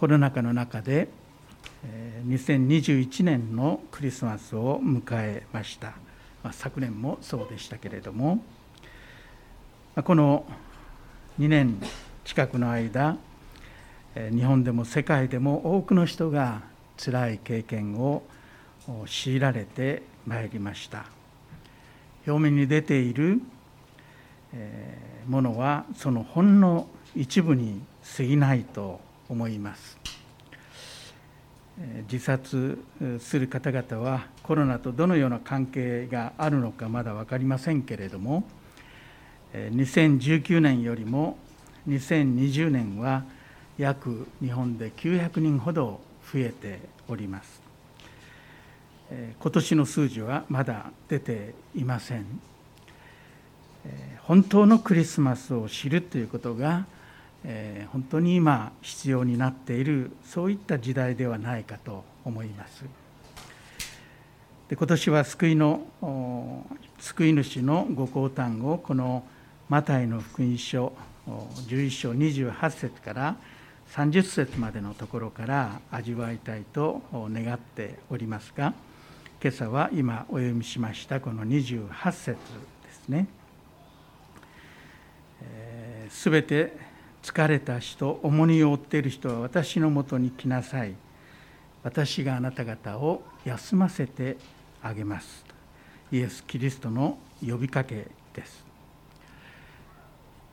コロナ禍の中で2021年のクリスマスを迎えました、まあ、昨年もそうでしたけれどもこの2年近くの間日本でも世界でも多くの人がつらい経験を強いられてまいりました。表面に出ているものはそのほんの一部に過ぎないと思います。自殺する方々はコロナとどのような関係があるのかまだ分かりませんけれども2019年よりも2020年は約日本で900人ほど増えております。今年の数字はまだ出ていません。本当のクリスマスを知るということがえ本当に今必要になっているそういった時代ではないかと思いますで今年は救いの救い主のご降誕をこのマタイの福音書11章28節から30節までのところから味わいたいと願っておりますが今朝は今お読みしましたこの28節ですね。す、べ、て疲れた人重荷を負っている人は私のもとに来なさい。私があなた方を休ませてあげます。イエス・キリストの呼びかけです。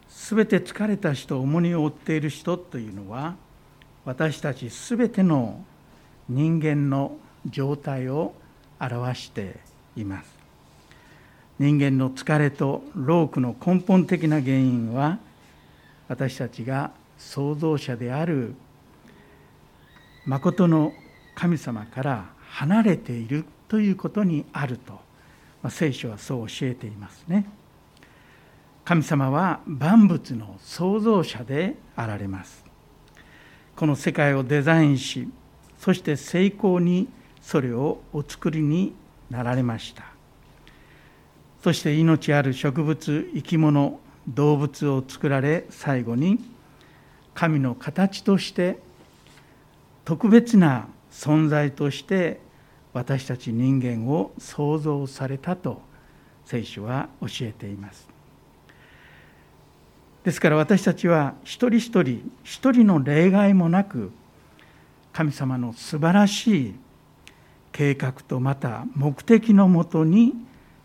すべて疲れた人重荷を負っている人というのは私たちすべての人間の状態を表しています。人間の疲れと労苦の根本的な原因は私たちが創造者である誠の神様から離れているということにあると、まあ、聖書はそう教えていますね。神様は万物の創造者であられます。この世界をデザインしそして成功にそれをお作りになられました。そして命ある植物生き物動物を作られ最後に神の形として特別な存在として私たち人間を創造されたと聖書は教えています。ですから私たちは一人一人一人の例外もなく神様の素晴らしい計画とまた目的のもとに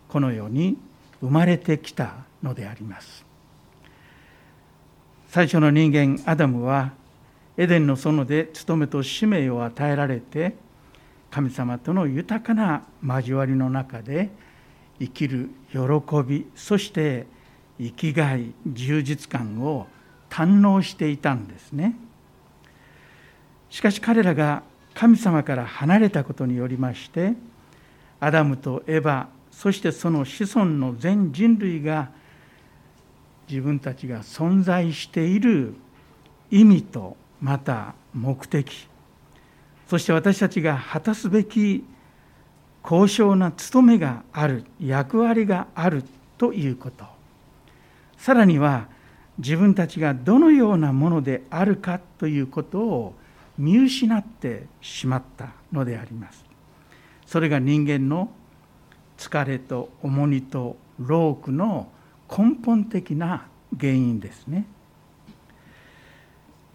この世に生まれてきたのであります。最初の人間アダムはエデンの園で務めと使命を与えられて神様との豊かな交わりの中で生きる喜びそして生きがい充実感を堪能していたんですね。しかし彼らが神様から離れたことによりましてアダムとエバそしてその子孫の全人類が自分たちが存在している意味とまた目的。そして私たちが果たすべき高尚な務めがある役割があるということ。さらには自分たちがどのようなものであるかということを見失ってしまったのであります。それが人間の疲れと重荷と労苦の根本的な原因ですね。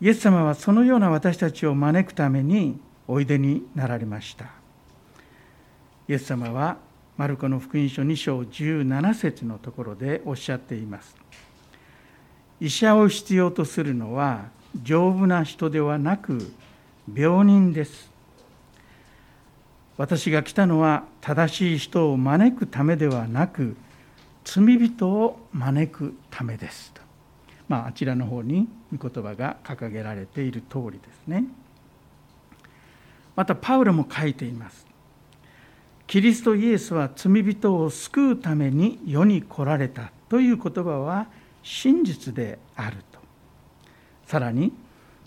イエス様はそのような私たちを招くためにおいでになられました。イエス様はマルコの福音書2章17節のところでおっしゃっています。医者を必要とするのは丈夫な人ではなく病人です。私が来たのは正しい人を招くためではなく罪人を招くためですと、まあ、あちらの方に御言葉が掲げられている通りですね。またパウロも書いています。キリストイエスは罪人を救うために世に来られたという言葉は真実であると。さらに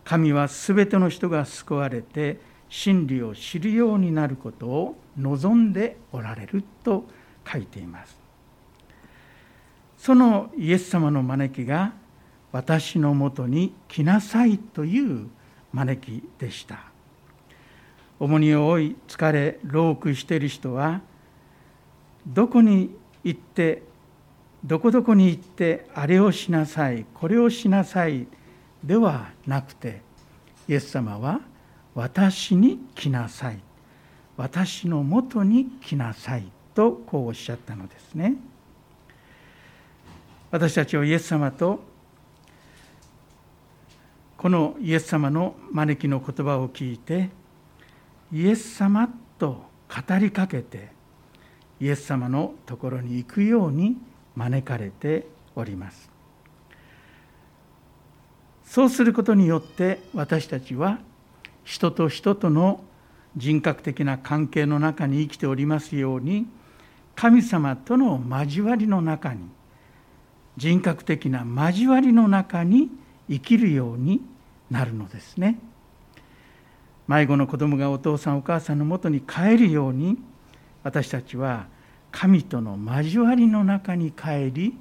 神は全ての人が救われて真理を知るようになることを望んでおられると書いています。そのイエス様の招きが私のもとに来なさいという招きでした。重荷を負い疲れ老苦している人はどこに行ってどこどこに行ってあれをしなさいこれをしなさいではなくてイエス様は私に来なさい私のもとに来なさいとこうおっしゃったのですね。私たちはイエス様とこのイエス様の招きの言葉を聞いてイエス様と語りかけてイエス様のところに行くように招かれております。そうすることによって私たちは人と人との人格的な関係の中に生きておりますように神様との交わりの中に人格的な交わりの中に生きるようになるのですね。迷子の子供がお父さんお母さんのもとに帰るように私たちは神との交わりの中に帰り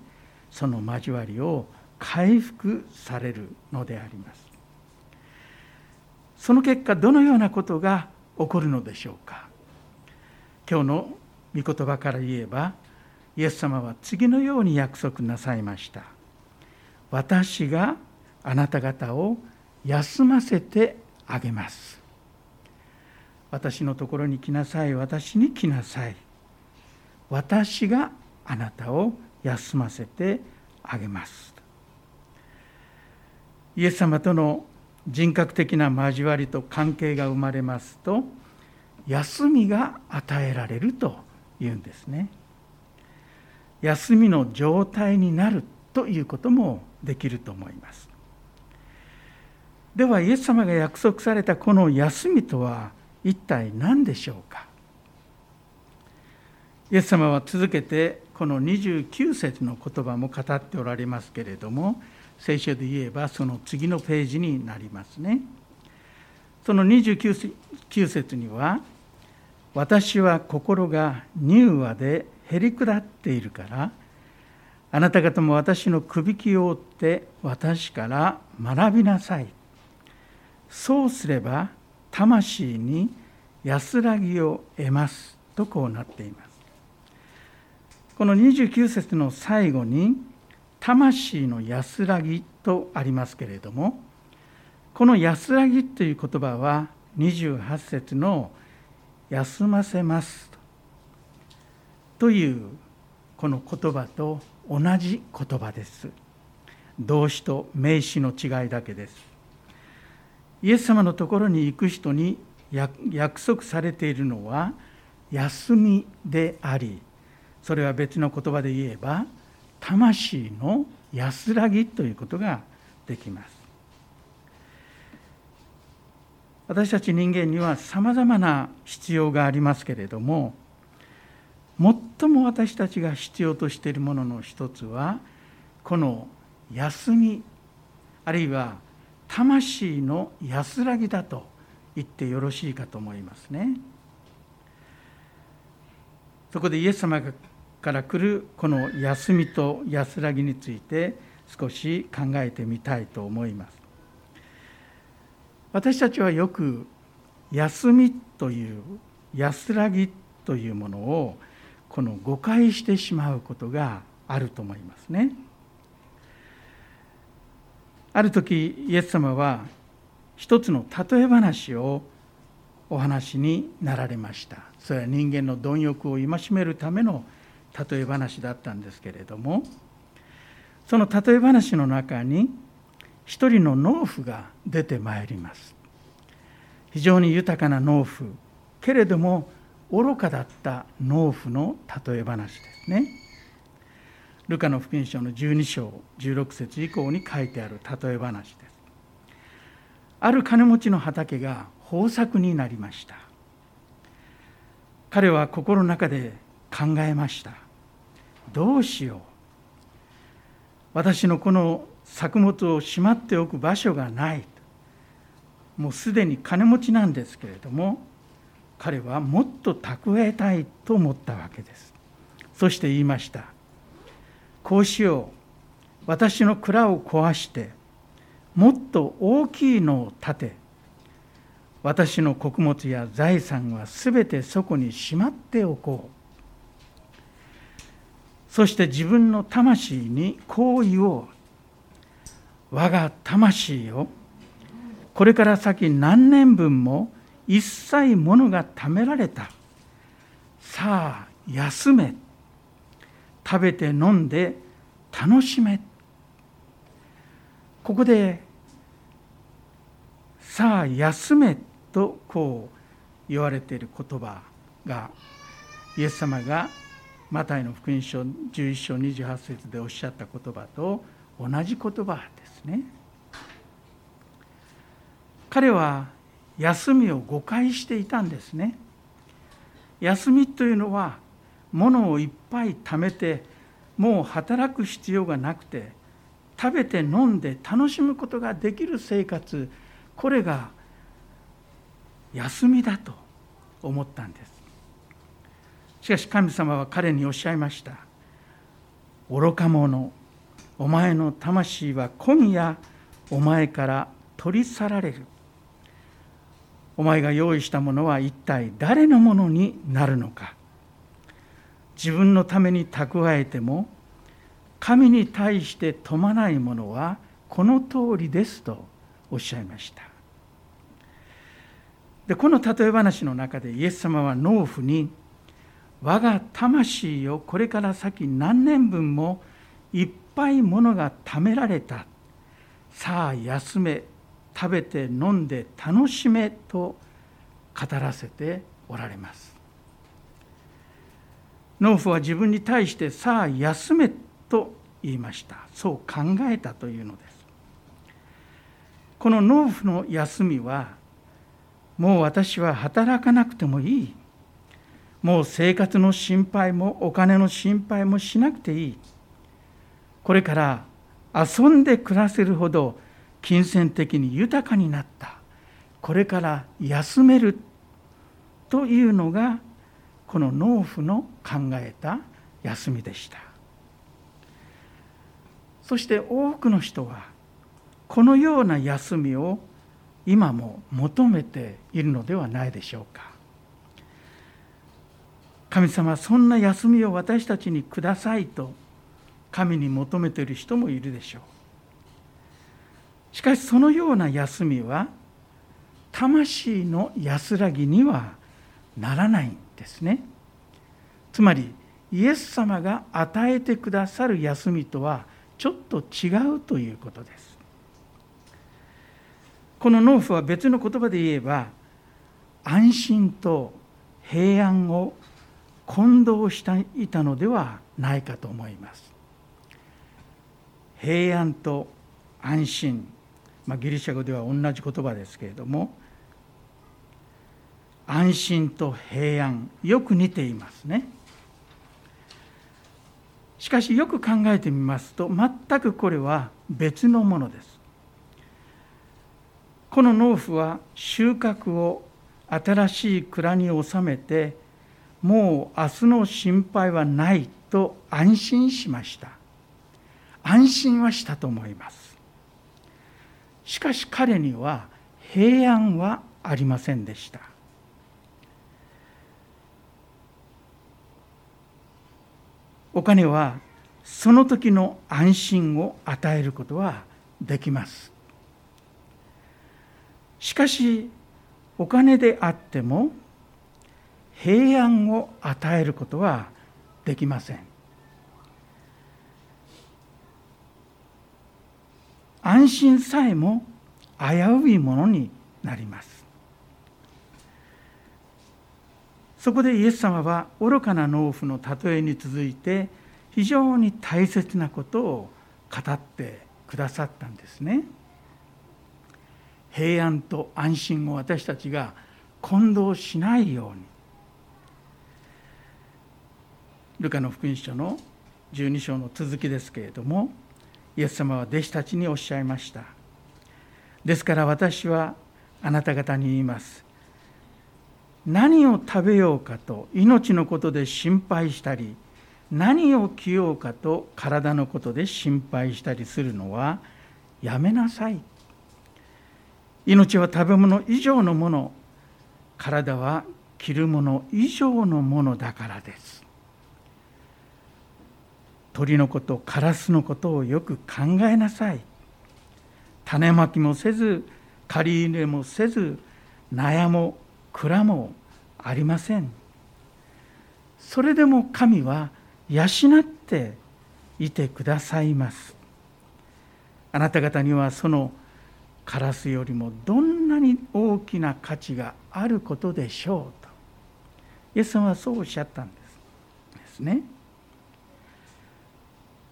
その交わりを回復されるのでありますその結果どのようなことが起こるのでしょうか今日の御言葉から言えばイエス様は次のように約束なさいました。私があなた方を休ませてあげます。私のところに来なさい。私に来なさい。私があなたを休ませてあげます。イエス様との人格的な交わりと関係が生まれますと休みが与えられるというんですね休みの状態になるということもできると思います。ではイエス様が約束されたこの休みとは一体何でしょうか？イエス様は続けてこの29節の言葉も語っておられますけれども聖書で言えばその次のページになりますね。その29節には「私は心が柔和でへりくだっているからあなた方も私のくびきを追って私から学びなさい」そうすれば魂に安らぎを得ます。とこうなっています。この29節の最後に魂の安らぎとありますけれどもこの安らぎという言葉は28節の休ませます。というこの言葉と同じ言葉です。動詞と名詞の違いだけです。イエス様のところに行く人に約束されているのは休みでありそれは別の言葉で言えば魂の安らぎということができます。私たち人間にはさまざまな必要がありますけれども最も私たちが必要としているものの一つはこの休みあるいは魂の安らぎだと言ってよろしいかと思いますね。そこでイエス様から来るこの休みと安らぎについて少し考えてみたいと思います。私たちはよく休みという安らぎというものをこの誤解してしまうことがあると思いますね。ある時イエス様は一つの例え話をお話になられました。それは人間の貪欲を戒めるための例え話だったんですけれどもその例え話の中に一人の農夫が出てまいります。非常に豊かな農夫。けれども愚かだった農夫の例え話ですね。ルカの福音書の12章16節以降に書いてある例え話です。ある金持ちの畑が豊作になりました。彼は心の中で考えました。どうしよう。私のこの作物をしまっておく場所がない。もうすでに金持ちなんですけれども彼はもっと蓄えたいと思ったわけです。そして言いました。こうしよう。私の蔵を壊してもっと大きいのを建て。私の穀物や財産はすべてそこにしまっておこう。そして自分の魂にこう言おう我が魂よこれから先何年分も一切物が貯められた。さあ休め。食べて飲んで楽しめ。ここでさあ休めとこう言われている言葉がイエス様がマタイの福音書11章28節でおっしゃった言葉と同じ言葉ですね。彼は休みを誤解していたんですね。休みというのは物をいっぱい貯めてもう働く必要がなくて食べて飲んで楽しむことができる生活これが休みだと思ったんです。しかし神様は彼におっしゃいました。愚か者お前の魂は今夜お前から取り去られる。お前が用意したものは一体誰のものになるのか。自分のために蓄えても神に対して富まないものはこの通りですとおっしゃいました。でこの例え話の中でイエス様は農夫に我が魂をこれから先何年分もいっぱいものが貯められた。さあ休め。食べて飲んで楽しめと語らせておられます。農夫は自分に対してさあ休めと言いました。そう考えたというのです。この農夫の休みはもう私は働かなくてもいい。もう生活の心配もお金の心配もしなくていい。これから遊んで暮らせるほど金銭的に豊かになった。これから休めるというのがこの農夫の考えた休みでした。そして多くの人はこのような休みを今も求めているのではないでしょうか。神様そんな休みを私たちにくださいと神に求めている人もいるでしょう。しかしそのような休みは魂の安らぎにはならないんですね。つまりイエス様が与えてくださる休みとはちょっと違うということです。この農夫は別の言葉で言えば安心と平安を混同していたのではないかと思います。平安と安心、まあ、ギリシャ語では同じ言葉ですけれども安心と平安よく似ていますね。しかしよく考えてみますと全くこれは別のものです。この農夫は収穫を新しい蔵に収めてもう明日の心配はないと安心しました安心はしたと思いますしかし彼には平安はありませんでした。お金はその時の安心を与えることはできます。しかしお金であっても平安を与えることはできません。安心さえも危ういものになります。そこでイエス様は愚かな農夫の例えに続いて非常に大切なことを語ってくださったんですね。平安と安心を私たちが混同しないように。ルカの福音書の12章の続きですけれどもイエス様は弟子たちにおっしゃいました。ですから私はあなた方に言います。何を食べようかと命のことで心配したり何を着ようかと体のことで心配したりするのはやめなさい。命は食べ物以上のもの体は着るもの以上のものだからです。鳥のことカラスのことをよく考えなさい。種まきもせず借り入れもせず悩も蔵もありません。それでも神は養っていてくださいます。あなた方にはそのカラスよりもどんなに大きな価値があることでしょうと。イエス様はそうおっしゃったんです。ですね。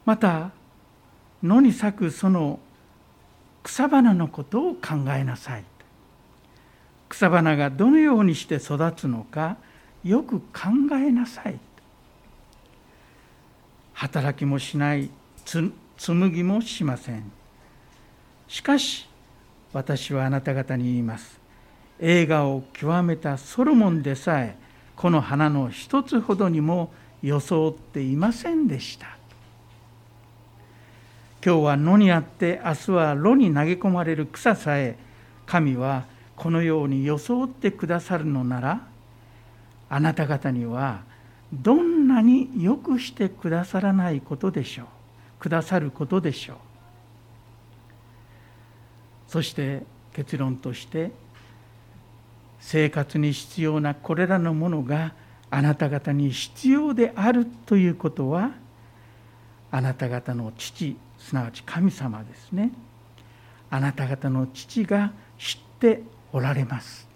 また野に咲くその草花のことを考えなさい。草花がどのようにして育つのかよく考えなさい。働きもしない紡ぎもしません。しかし私はあなた方に言います。映画を極めたソロモンでさえこの花の一つほどにも装っていませんでした。今日は野にあって明日は炉に投げ込まれる草さえ神はこのように装ってくださるのならあなた方にはどんなによくしてくださらないことでしょう。くださることでしょう。そして結論として生活に必要なこれらのものがあなた方に必要であるということはあなた方の父すなわち神様ですね。あなた方の父が知っておられます。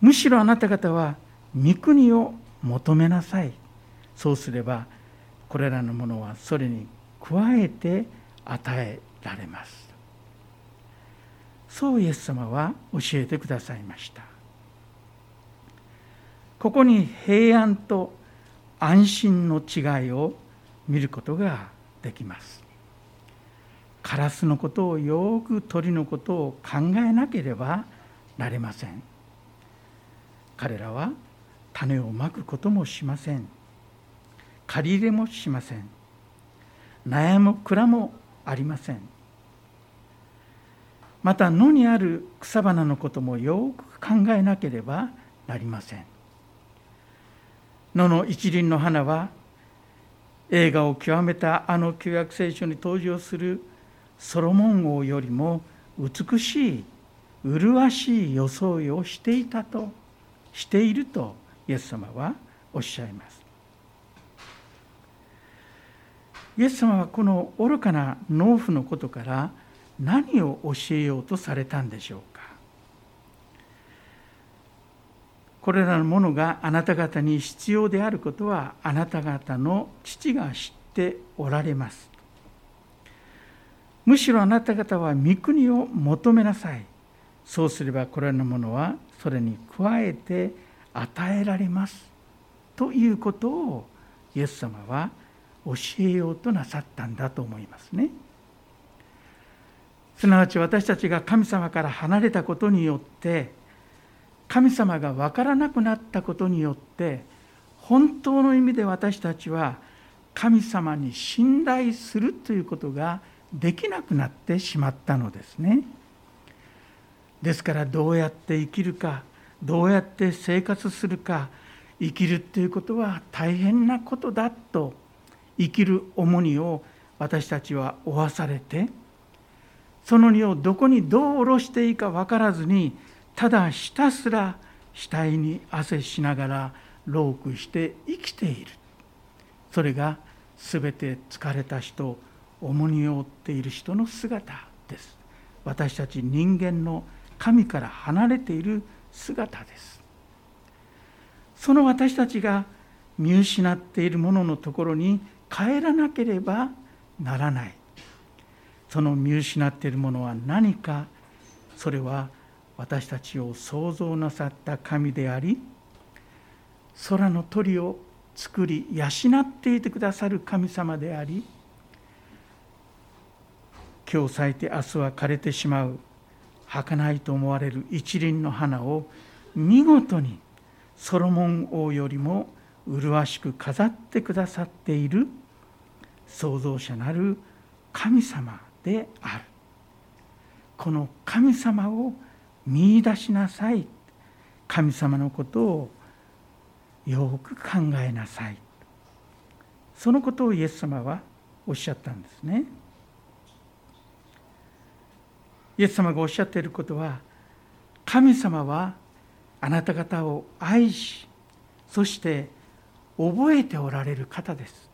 むしろあなた方は御国を求めなさい。そうすればこれらのものはそれに加えて与えられます。そうイエス様は教えてくださいました。ここに平安と安心の違いを見ることができます。カラスのことをよく鳥のことを考えなければなれません。彼らは種をまくこともしません。借り入れもしません。悩む蔵もありません。また野にある草花のこともよく考えなければなりません。野の一輪の花は映画を極めたあの旧約聖書に登場するソロモン王よりも美しい麗しい装いをしていたとしているとイエス様はおっしゃいます。イエス様はこの愚かな農夫のことから何を教えようとされたんでしょうか？これらのものがあなた方に必要であることはあなた方の父が知っておられます。むしろあなた方は御国を求めなさい。そうすればこれらのものはそれに加えて与えられます。ということをイエス様は教えようとなさったんだと思いますね。すなわち私たちが神様から離れたことによって神様が分からなくなったことによって本当の意味で私たちは神様に信頼するということができなくなってしまったのですね。ですからどうやって生きるかどうやって生活するか生きるっていうことは大変なことだと生きる重荷を私たちは負わされてその荷をどこにどう下ろしていいか分からずにただひたすら額に汗しながらロークして生きている。それが全て疲れた人重荷を負っている人の姿です。私たち人間の神から離れている姿です。その私たちが見失っているもののところに帰らなければならない。その見失っているものは何か？それは私たちを創造なさった神であり空の鳥を作り養っていてくださる神様であり今日咲いて明日は枯れてしまう儚いと思われる一輪の花を見事にソロモン王よりも麗しく飾ってくださっている創造者なる神様である。この神様を見いだしなさい。神様のことをよく考えなさい。そのことをイエス様はおっしゃったんですね。イエス様がおっしゃっていることは神様はあなた方を愛しそして覚えておられる方です。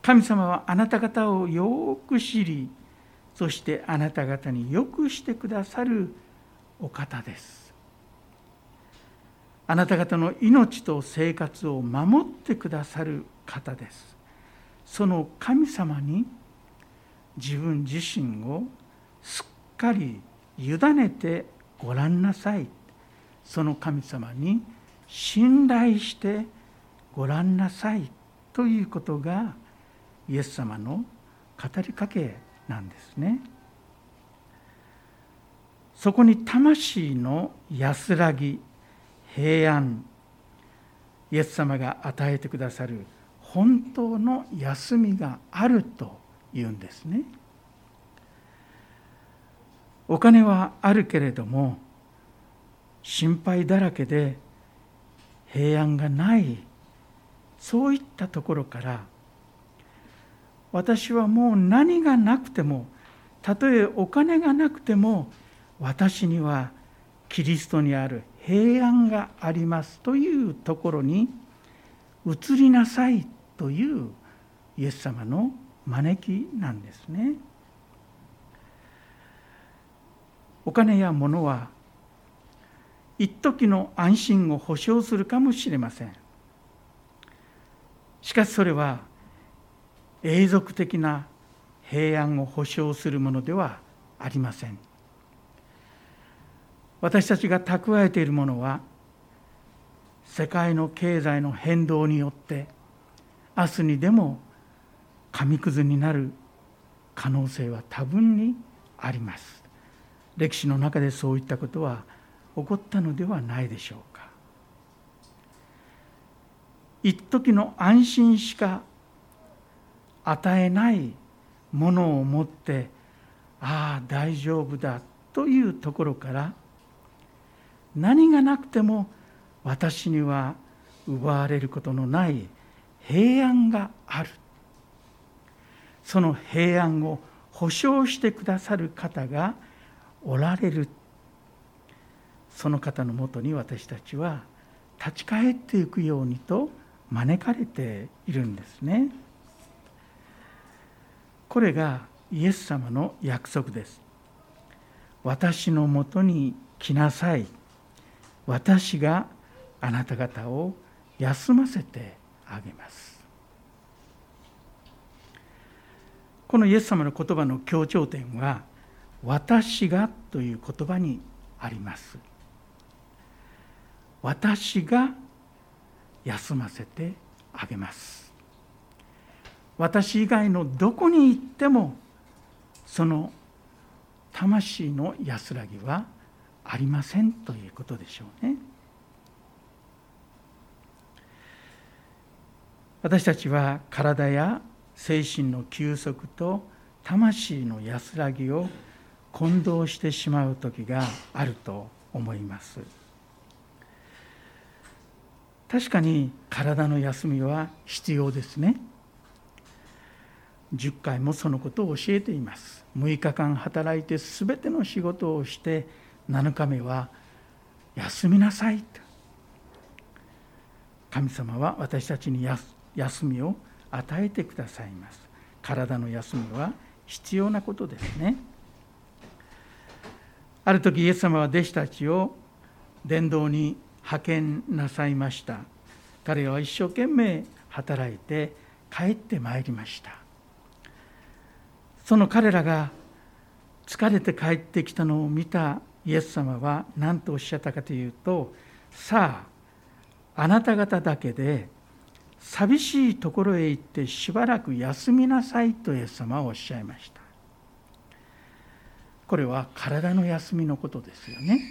神様はあなた方をよく知りそしてあなた方によくしてくださるお方です。あなた方の命と生活を守ってくださる方です。その神様に自分自身をすっかり委ねてごらんなさい。その神様に信頼してごらんなさい。ということがイエス様の語りかけなんですね。そこに魂の安らぎ平安イエス様が与えてくださる本当の休みがあるというんですね。お金はあるけれども心配だらけで平安がないそういったところから私はもう何がなくてもたとえお金がなくても私にはキリストにある平安がありますというところに移りなさいというイエス様の招きなんですね。お金や物は一時の安心を保証するかもしれませんしかしそれは永続的な平安を保証するものではありません。私たちが蓄えているものは世界の経済の変動によって明日にでも紙くずになる可能性は多分にあります。歴史の中でそういったことは起こったのではないでしょうか。一時の安心しか与えないものを持ってああ大丈夫だというところから何がなくても私には奪われることのない平安があるその平安を保証してくださる方がおられるその方のもとに私たちは立ち返っていくようにと招かれているんですね。これがイエス様の約束です。私のもとに来なさい。私があなた方を休ませてあげます。このイエス様の言葉の強調点は、私がという言葉にあります。私が休ませてあげます私以外のどこに行ってもその魂の安らぎはありませんということでしょうね私たちは体や精神の休息と魂の安らぎを混同してしまう時があると思います。確かに体の休みは必要ですね10回もそのことを教えています。6日間働いて全ての仕事をして7日目は休みなさいと。神様は私たちに休みを与えてくださいます。体の休みは必要なことですね。ある時イエス様は弟子たちを伝道に派遣なさいました。彼は一生懸命働いて帰ってまいりました。その彼らが疲れて帰ってきたのを見たイエス様は何とおっしゃったかというとさああなた方だけで寂しいところへ行ってしばらく休みなさいとイエス様はおっしゃいました。これは体の休みのことですよね。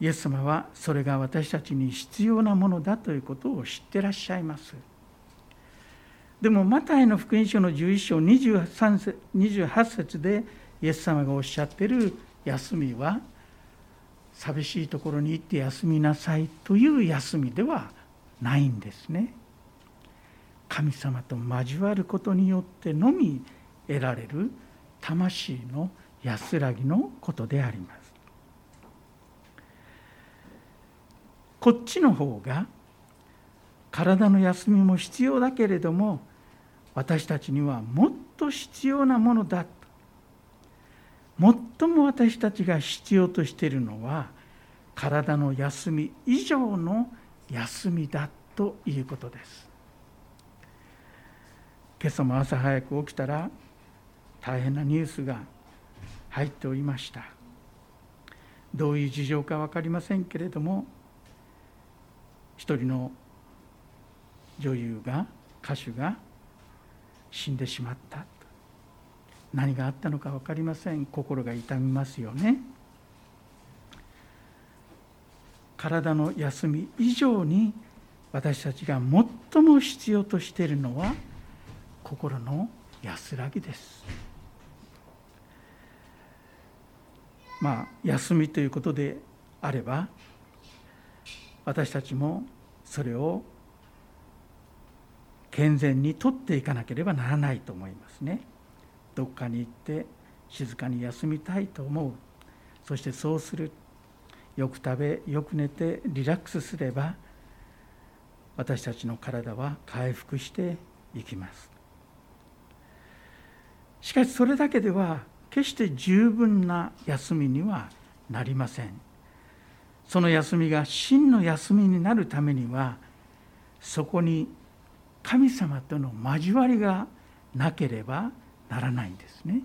イエス様はそれが私たちに必要なものだということを知ってらっしゃいます。でもマタイの福音書の11章23節28節でイエス様がおっしゃってる休みは寂しいところに行って休みなさいという休みではないんですね。神様と交わることによってのみ得られる魂の安らぎのことであります。こっちの方が体の休みも必要だけれども私たちにはもっと必要なものだ最も私たちが必要としているのは体の休み以上の休みだということです。今朝も朝早く起きたら大変なニュースが入っておりました。どういう事情か分かりませんけれども一人の女優が歌手が死んでしまった。何があったのか分かりません。心が痛みますよね。体の休み以上に私たちが最も必要としているのは心の安らぎです。まあ休みということであれば私たちもそれを健全にとっていかなければならないと思いますね。どっかに行って静かに休みたいと思う。そしてそうする。よく食べよく寝てリラックスすれば私たちの体は回復していきます。しかしそれだけでは決して十分な休みにはなりません。その休みが真の休みになるためにはそこに神様との交わりがなければならないんですね。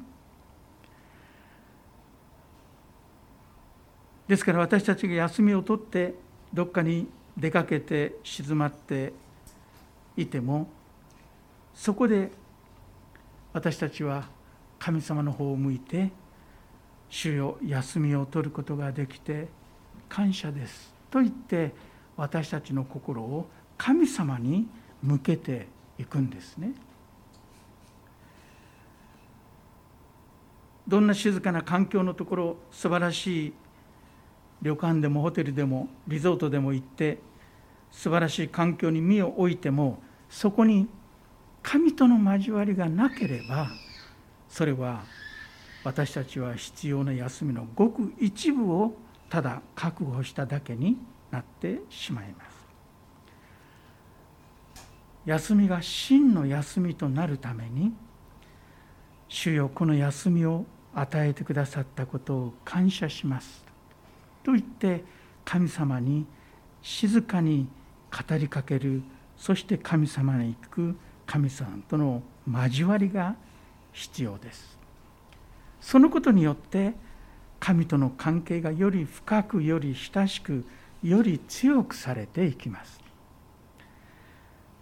ですから私たちが休みを取ってどっかに出かけて静まっていてもそこで私たちは神様の方を向いて主よ休みを取ることができて感謝ですと言って私たちの心を神様に向けていくんですね。どんな静かな環境のところ素晴らしい旅館でもホテルでもリゾートでも行って素晴らしい環境に身を置いてもそこに神との交わりがなければそれは私たちは必要な休みのごく一部をただ確保しただけになってしまいます。休みが真の休みとなるために主よこの休みを与えてくださったことを感謝します。と言って神様に静かに語りかける。そして神様に行く。神様との交わりが必要です。そのことによって神との関係がより深くより親しくより強くされていきます。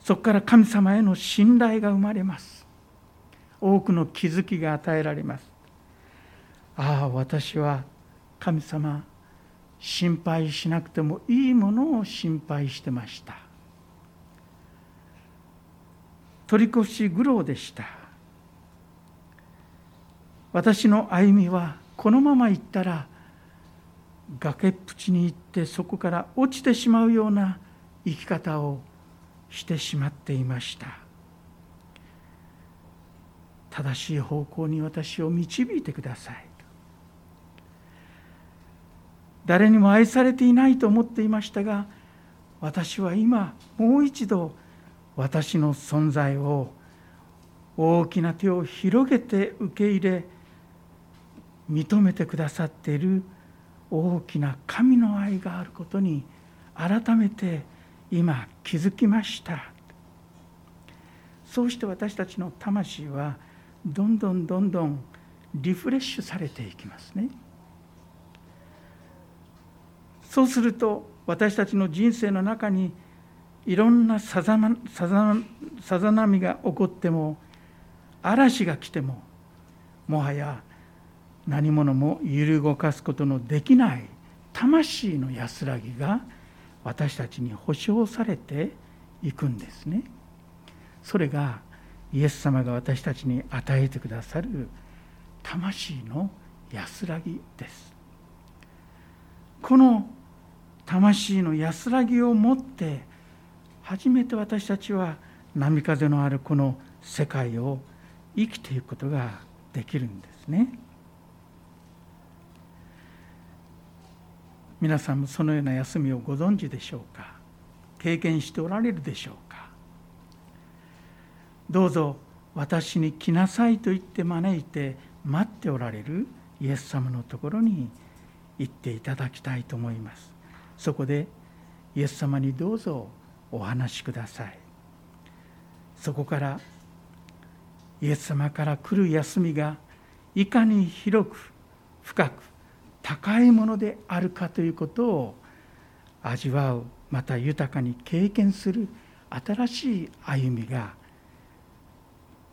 そこから神様への信頼が生まれます。多くの気づきが与えられます。ああ私は神様心配しなくてもいいものを心配してました。取り越し苦労でした。私の歩みはこのまま行ったら崖っぷちに行ってそこから落ちてしまうような生き方をしてしまっていました。正しい方向に私を導いてください。誰にも愛されていないと思っていましたが私は今もう一度私の存在を大きな手を広げて受け入れ認めてくださっている大きな神の愛があることに改めて今気づきましたそうして私たちの魂はどんどんどんどんリフレッシュされていきますね。そうすると私たちの人生の中にいろんなさざ波が起こっても嵐が来てももはや何者も揺る動かすことのできない魂の安らぎが私たちに保証されていくんですね。それがイエス様が私たちに与えてくださる魂の安らぎですこの魂の安らぎを持って初めて私たちは波風のあるこの世界を生きていくことができるんですね皆さんもそのような休みをご存知でしょうか？経験しておられるでしょうか？どうぞ私に来なさいと言って招いて待っておられるイエス様のところに行っていただきたいと思います。そこでイエス様にどうぞお話しください。そこからイエス様から来る休みがいかに広く深く高いものであるかということを味わうまた豊かに経験する新しい歩みが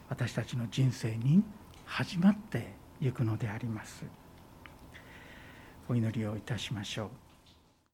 私たちの人生に始まっていくのであります。お祈りをいたしましょう。